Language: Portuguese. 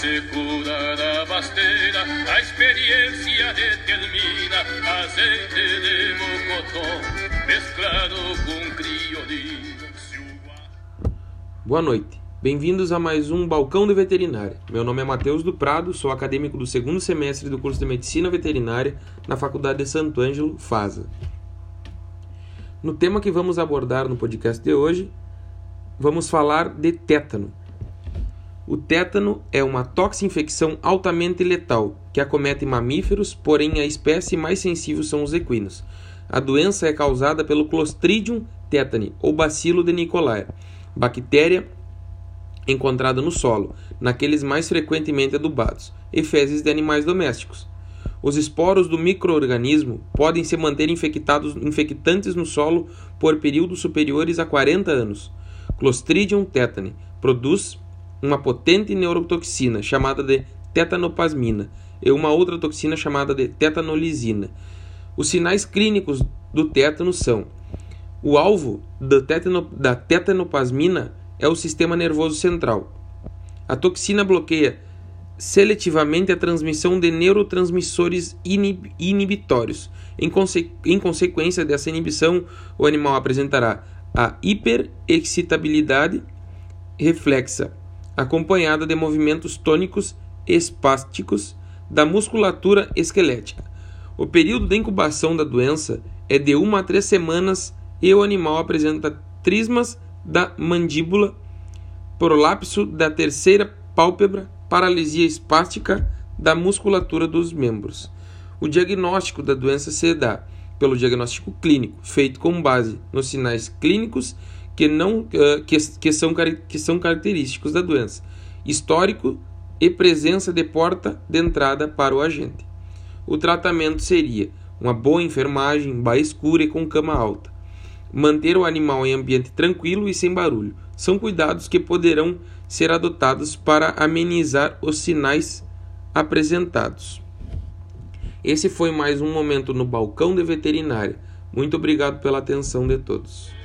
A secura da basteira, a experiência determina azeite de mocotó mesclado com criolina. Boa noite. Bem-vindos a mais um Balcão de Veterinária. Meu nome é Matheus do Prado, sou acadêmico do segundo semestre do curso de Medicina Veterinária na Faculdade de Santo Ângelo, FASA. No tema que vamos abordar no podcast de hoje, vamos falar de tétano. O tétano é uma toxinfecção altamente letal que acomete mamíferos, porém a espécie mais sensível são os equinos. A doença é causada pelo Clostridium tetani ou bacilo de Nicolai bactéria encontrada no solo, naqueles mais frequentemente adubados, e fezes de animais domésticos. Os esporos do microorganismo podem se manter infectados, infectantes no solo por períodos superiores a 40 anos. Clostridium tetani produz uma potente neurotoxina chamada de tetanoplasmina e uma outra toxina chamada de tetanolisina. Os sinais clínicos do tétano são o alvo da tetanoplasmina é o sistema nervoso central. A toxina bloqueia seletivamente a transmissão de neurotransmissores inib inibitórios. Em, conse em consequência dessa inibição, o animal apresentará a hiperexcitabilidade reflexa, acompanhada de movimentos tônicos espásticos da musculatura esquelética. O período de incubação da doença é de 1 a 3 semanas e o animal apresenta trismas da mandíbula, prolapso da terceira pálpebra, paralisia espástica da musculatura dos membros. O diagnóstico da doença se dá pelo diagnóstico clínico, feito com base nos sinais clínicos que, não, uh, que, que, são, que são característicos da doença, histórico e presença de porta de entrada para o agente. O tratamento seria uma boa enfermagem, baia escura e com cama alta manter o animal em ambiente tranquilo e sem barulho. São cuidados que poderão ser adotados para amenizar os sinais apresentados. Esse foi mais um momento no balcão de veterinária. Muito obrigado pela atenção de todos.